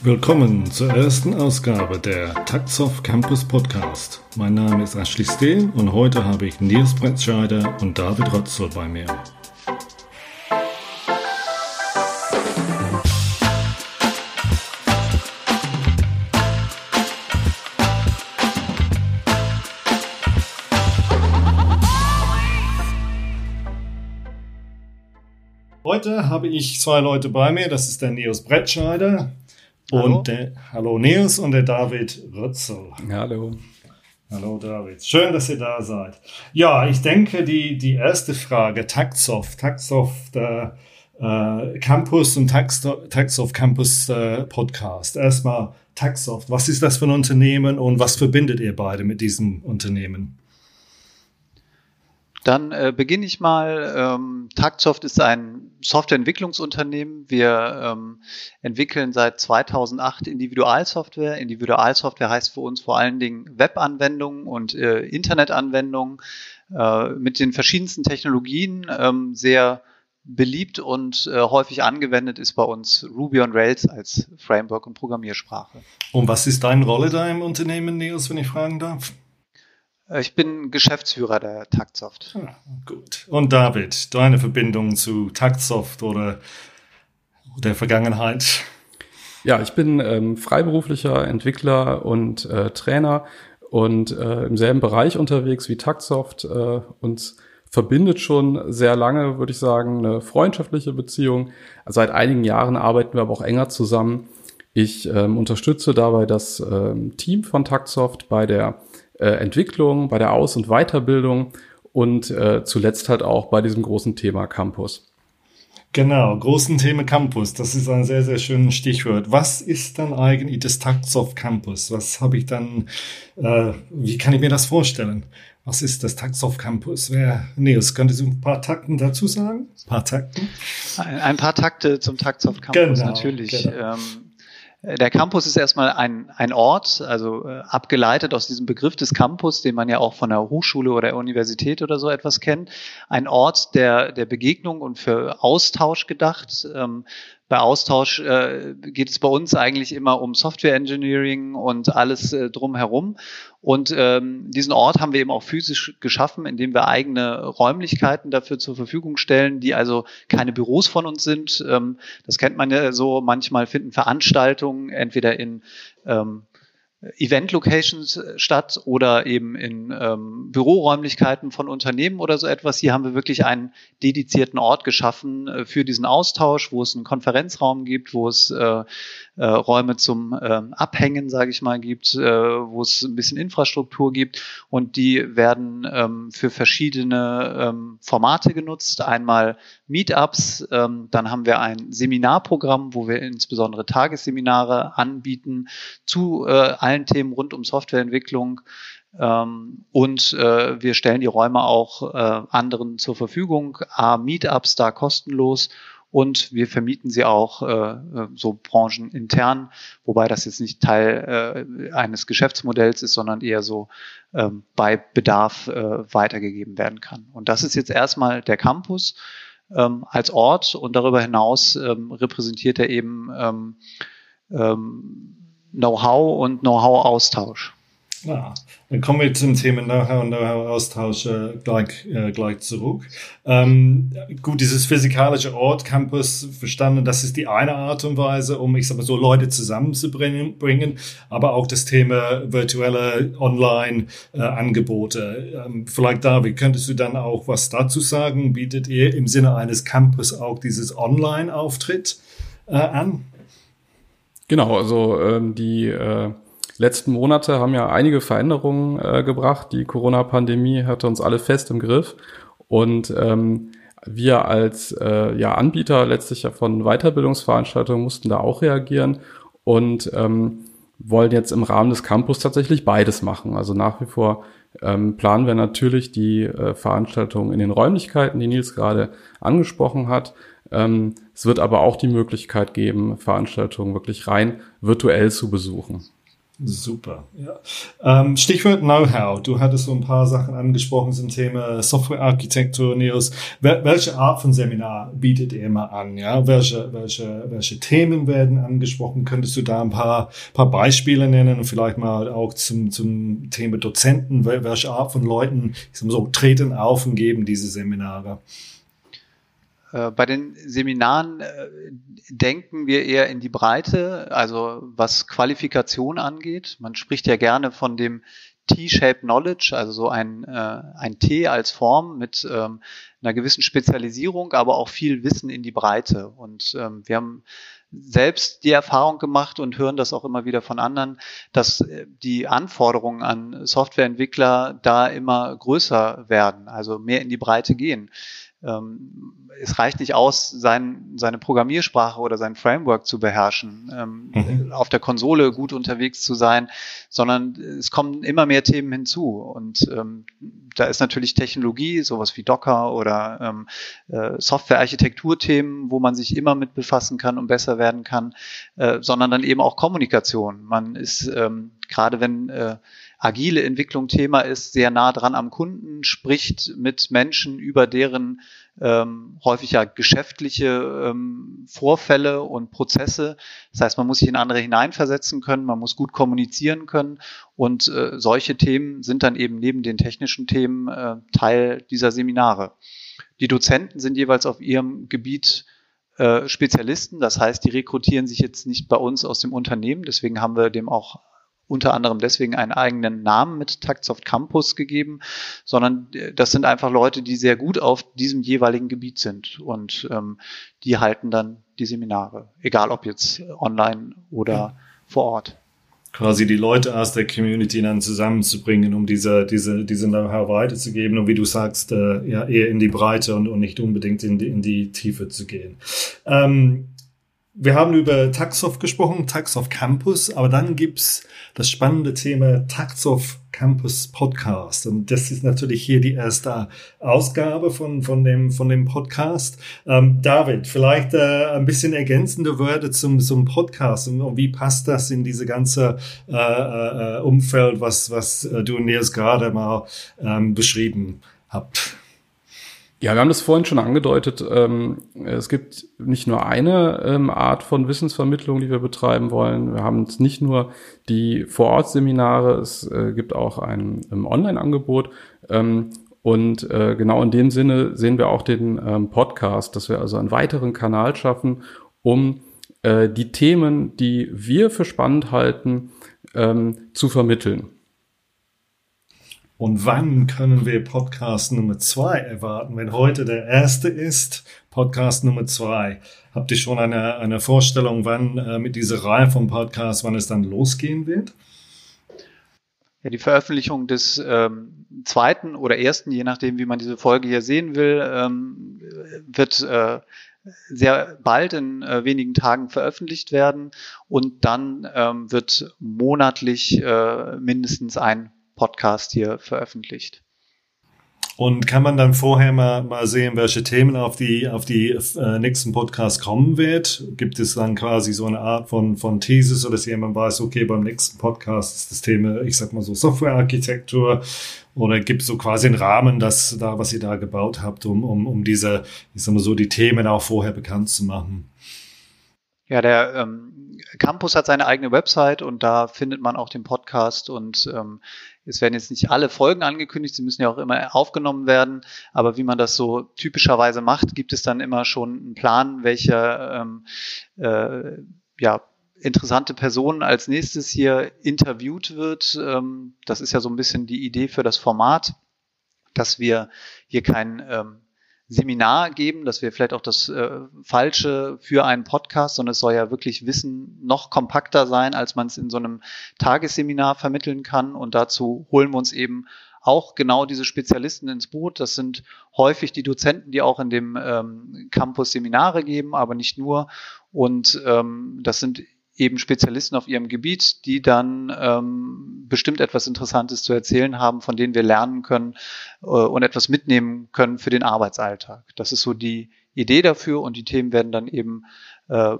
Willkommen zur ersten Ausgabe der Taxoff Campus Podcast. Mein Name ist Ashley Steele und heute habe ich Nils Brettscheider und David Rotzel bei mir. Heute habe ich zwei Leute bei mir. Das ist der Nils Brettscheider Hallo. und der Hallo Nils und der David Rützel. Hallo. Hallo David. Schön, dass ihr da seid. Ja, ich denke, die, die erste Frage, Taxoft, Taxoft äh, äh, Campus und Taxoft Campus äh, Podcast. Erstmal Taxoft, was ist das für ein Unternehmen und was verbindet ihr beide mit diesem Unternehmen? Dann äh, beginne ich mal. Ähm, Taktsoft ist ein Softwareentwicklungsunternehmen. Wir ähm, entwickeln seit 2008 Individualsoftware. Individualsoftware heißt für uns vor allen Dingen Webanwendungen und äh, Internetanwendungen äh, mit den verschiedensten Technologien. Ähm, sehr beliebt und äh, häufig angewendet ist bei uns Ruby on Rails als Framework und Programmiersprache. Und was ist deine Rolle da im Unternehmen, Nils, wenn ich fragen darf? Äh, ich bin Geschäftsführer der Taktsoft. Ah, gut. Und David, deine Verbindung zu Taktsoft oder der Vergangenheit? Ja, ich bin ähm, freiberuflicher Entwickler und äh, Trainer und äh, im selben Bereich unterwegs wie Taktsoft. Äh, uns verbindet schon sehr lange, würde ich sagen, eine freundschaftliche Beziehung. Seit einigen Jahren arbeiten wir aber auch enger zusammen. Ich ähm, unterstütze dabei das ähm, Team von Taktsoft bei der äh, Entwicklung, bei der Aus- und Weiterbildung und äh, zuletzt halt auch bei diesem großen Thema Campus. Genau, großen Thema Campus, das ist ein sehr, sehr schönes Stichwort. Was ist dann eigentlich das Taxoft Campus? Was habe ich dann, äh, wie kann ich mir das vorstellen? Was ist das Taxoft Campus? Wer, Nils, könntest du ein paar Takten dazu sagen? Ein paar Takten? Ein, ein paar Takte zum Taxoft Campus, genau, natürlich. Genau. Ähm, der Campus ist erstmal ein, ein Ort, also äh, abgeleitet aus diesem Begriff des Campus, den man ja auch von der Hochschule oder der Universität oder so etwas kennt. Ein Ort der, der Begegnung und für Austausch gedacht. Ähm, bei Austausch äh, geht es bei uns eigentlich immer um Software Engineering und alles äh, drumherum. Und ähm, diesen Ort haben wir eben auch physisch geschaffen, indem wir eigene Räumlichkeiten dafür zur Verfügung stellen, die also keine Büros von uns sind. Ähm, das kennt man ja so. Manchmal finden Veranstaltungen entweder in ähm, Event-Locations äh, statt oder eben in ähm, Büroräumlichkeiten von Unternehmen oder so etwas. Hier haben wir wirklich einen dedizierten Ort geschaffen äh, für diesen Austausch, wo es einen Konferenzraum gibt, wo es äh, äh, Räume zum äh, Abhängen, sage ich mal, gibt, äh, wo es ein bisschen Infrastruktur gibt und die werden ähm, für verschiedene ähm, Formate genutzt. Einmal Meetups, ähm, dann haben wir ein Seminarprogramm, wo wir insbesondere Tagesseminare anbieten zu äh, allen Themen rund um Softwareentwicklung. Ähm, und äh, wir stellen die Räume auch äh, anderen zur Verfügung. A, Meetups da kostenlos und wir vermieten sie auch äh, äh, so branchenintern, wobei das jetzt nicht Teil äh, eines Geschäftsmodells ist, sondern eher so ähm, bei Bedarf äh, weitergegeben werden kann. Und das ist jetzt erstmal der Campus ähm, als Ort und darüber hinaus ähm, repräsentiert er eben ähm, ähm, Know-how und Know-how-Austausch. Ja, dann kommen wir zum Thema nachher und Know-how-Austausch äh, gleich, äh, gleich zurück. Ähm, gut, dieses physikalische Ort, Campus, verstanden, das ist die eine Art und Weise, um, ich sag mal so, Leute zusammenzubringen, bringen, aber auch das Thema virtuelle Online-Angebote. Äh, ähm, vielleicht, David, könntest du dann auch was dazu sagen? Bietet ihr im Sinne eines Campus auch dieses Online-Auftritt äh, an? Genau, also ähm, die äh letzten Monate haben ja einige Veränderungen äh, gebracht. Die Corona-Pandemie hatte uns alle fest im Griff. Und ähm, wir als äh, ja, Anbieter letztlich ja von Weiterbildungsveranstaltungen mussten da auch reagieren und ähm, wollen jetzt im Rahmen des Campus tatsächlich beides machen. Also nach wie vor ähm, planen wir natürlich die äh, Veranstaltungen in den Räumlichkeiten, die Nils gerade angesprochen hat. Ähm, es wird aber auch die Möglichkeit geben, Veranstaltungen wirklich rein virtuell zu besuchen. Super. Ja. Ähm, Stichwort Know-how. Du hattest so ein paar Sachen angesprochen zum Thema Softwarearchitektur, Nils. Wel welche Art von Seminar bietet ihr mal an? Ja, welche, welche, welche Themen werden angesprochen? Könntest du da ein paar, paar Beispiele nennen und vielleicht mal auch zum, zum Thema Dozenten? Welche Art von Leuten, ich sag mal so, treten auf und geben diese Seminare? Äh, bei den Seminaren äh, denken wir eher in die Breite, also was Qualifikation angeht. Man spricht ja gerne von dem T-Shaped Knowledge, also so ein, äh, ein T als Form mit ähm, einer gewissen Spezialisierung, aber auch viel Wissen in die Breite. Und ähm, wir haben selbst die Erfahrung gemacht und hören das auch immer wieder von anderen, dass die Anforderungen an Softwareentwickler da immer größer werden, also mehr in die Breite gehen ähm, es reicht nicht aus, sein, seine Programmiersprache oder sein Framework zu beherrschen, ähm, mhm. auf der Konsole gut unterwegs zu sein, sondern es kommen immer mehr Themen hinzu. Und ähm, da ist natürlich Technologie, sowas wie Docker oder ähm, äh, Software-Architekturthemen, wo man sich immer mit befassen kann und besser werden kann, äh, sondern dann eben auch Kommunikation. Man ist ähm, gerade wenn äh, agile Entwicklung Thema ist, sehr nah dran am Kunden, spricht mit Menschen über deren ähm, häufig ja geschäftliche ähm, Vorfälle und Prozesse. Das heißt, man muss sich in andere hineinversetzen können, man muss gut kommunizieren können und äh, solche Themen sind dann eben neben den technischen Themen äh, Teil dieser Seminare. Die Dozenten sind jeweils auf ihrem Gebiet äh, Spezialisten, das heißt, die rekrutieren sich jetzt nicht bei uns aus dem Unternehmen, deswegen haben wir dem auch unter anderem deswegen einen eigenen Namen mit Taktsoft Campus gegeben, sondern äh, das sind einfach Leute, die sehr gut auf diesem jeweiligen Gebiet sind und ähm, die halten dann die Seminare, egal ob jetzt online oder ja. vor Ort. Quasi die Leute aus der Community dann zusammenzubringen, um diese, diese, diese Know-how weiterzugeben und wie du sagst, äh, ja, eher in die Breite und, und nicht unbedingt in die, in die Tiefe zu gehen. Ähm, wir haben über Taxoff gesprochen, Taxoff Campus, aber dann gibt's das spannende Thema Taxoff Campus Podcast. Und das ist natürlich hier die erste Ausgabe von, von, dem, von dem Podcast. Ähm, David, vielleicht äh, ein bisschen ergänzende Wörter zum, zum Podcast und wie passt das in diese ganze äh, äh, Umfeld, was, was äh, du und Nils gerade mal ähm, beschrieben habt? Ja, wir haben das vorhin schon angedeutet. Ähm, es gibt nicht nur eine ähm, Art von Wissensvermittlung, die wir betreiben wollen. Wir haben nicht nur die Vorortseminare, es äh, gibt auch ein ähm, Online-Angebot. Und äh, genau in dem Sinne sehen wir auch den Podcast, dass wir also einen weiteren Kanal schaffen, um äh, die Themen, die wir für spannend halten, zu vermitteln. Und wann können wir Podcast Nummer zwei erwarten? Wenn heute der erste ist, Podcast Nummer zwei. Habt ihr schon eine, eine Vorstellung, wann äh, mit dieser Reihe von Podcasts, wann es dann losgehen wird? Ja, die Veröffentlichung des ähm, zweiten oder ersten, je nachdem, wie man diese Folge hier sehen will, ähm, wird äh, sehr bald in äh, wenigen Tagen veröffentlicht werden und dann ähm, wird monatlich äh, mindestens ein Podcast hier veröffentlicht. Und kann man dann vorher mal, mal sehen, welche Themen auf die, auf die äh, nächsten Podcasts kommen wird? Gibt es dann quasi so eine Art von, von Thesis, oder dass jemand weiß, okay, beim nächsten Podcast ist das Thema, ich sag mal so, Softwarearchitektur? Oder gibt es so quasi einen Rahmen, das da, was ihr da gebaut habt, um, um, um diese, ich sag mal so, die Themen auch vorher bekannt zu machen? Ja, der ähm, Campus hat seine eigene Website und da findet man auch den Podcast und ähm, es werden jetzt nicht alle Folgen angekündigt, sie müssen ja auch immer aufgenommen werden, aber wie man das so typischerweise macht, gibt es dann immer schon einen Plan, welche ähm, äh, ja, interessante Person als nächstes hier interviewt wird. Ähm, das ist ja so ein bisschen die Idee für das Format, dass wir hier kein ähm, Seminar geben, das wäre vielleicht auch das äh, Falsche für einen Podcast, sondern es soll ja wirklich Wissen noch kompakter sein, als man es in so einem Tagesseminar vermitteln kann. Und dazu holen wir uns eben auch genau diese Spezialisten ins Boot. Das sind häufig die Dozenten, die auch in dem ähm, Campus Seminare geben, aber nicht nur. Und ähm, das sind eben Spezialisten auf ihrem Gebiet, die dann ähm, bestimmt etwas Interessantes zu erzählen haben, von denen wir lernen können äh, und etwas mitnehmen können für den Arbeitsalltag. Das ist so die Idee dafür und die Themen werden dann eben äh,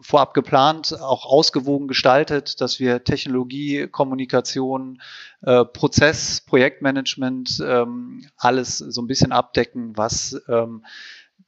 vorab geplant, auch ausgewogen gestaltet, dass wir Technologie, Kommunikation, äh, Prozess, Projektmanagement, ähm, alles so ein bisschen abdecken, was ähm,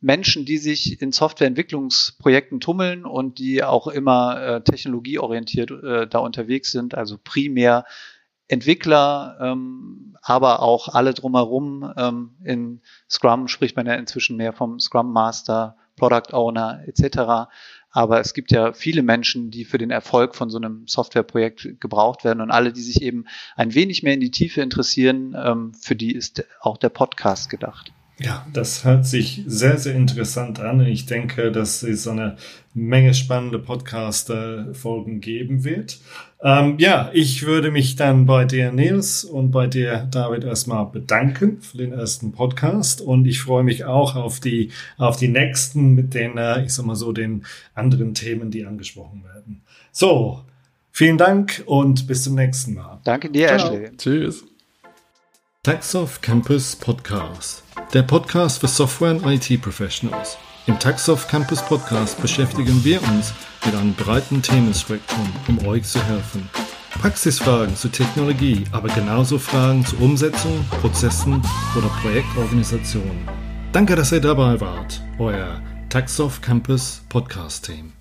Menschen, die sich in Softwareentwicklungsprojekten tummeln und die auch immer äh, technologieorientiert äh, da unterwegs sind, also primär Entwickler, ähm, aber auch alle drumherum. Ähm, in Scrum spricht man ja inzwischen mehr vom Scrum Master, Product Owner etc. Aber es gibt ja viele Menschen, die für den Erfolg von so einem Softwareprojekt gebraucht werden und alle, die sich eben ein wenig mehr in die Tiefe interessieren, ähm, für die ist auch der Podcast gedacht. Ja, das hört sich sehr, sehr interessant an. Ich denke, dass es eine Menge spannende Podcast-Folgen geben wird. Ähm, ja, ich würde mich dann bei dir, Nils, und bei dir, David, erstmal bedanken für den ersten Podcast. Und ich freue mich auch auf die, auf die nächsten mit den, äh, ich sag mal so, den anderen Themen, die angesprochen werden. So, vielen Dank und bis zum nächsten Mal. Danke dir, Ciao. Ashley. Tschüss. Taxoff Campus Podcast. Der Podcast für Software- und IT-Professionals. Im Taxoff Campus Podcast beschäftigen wir uns mit einem breiten Themenspektrum, um euch zu helfen. Praxisfragen zur Technologie, aber genauso Fragen zur Umsetzung, Prozessen oder Projektorganisation. Danke, dass ihr dabei wart. Euer Taxoff Campus Podcast Team.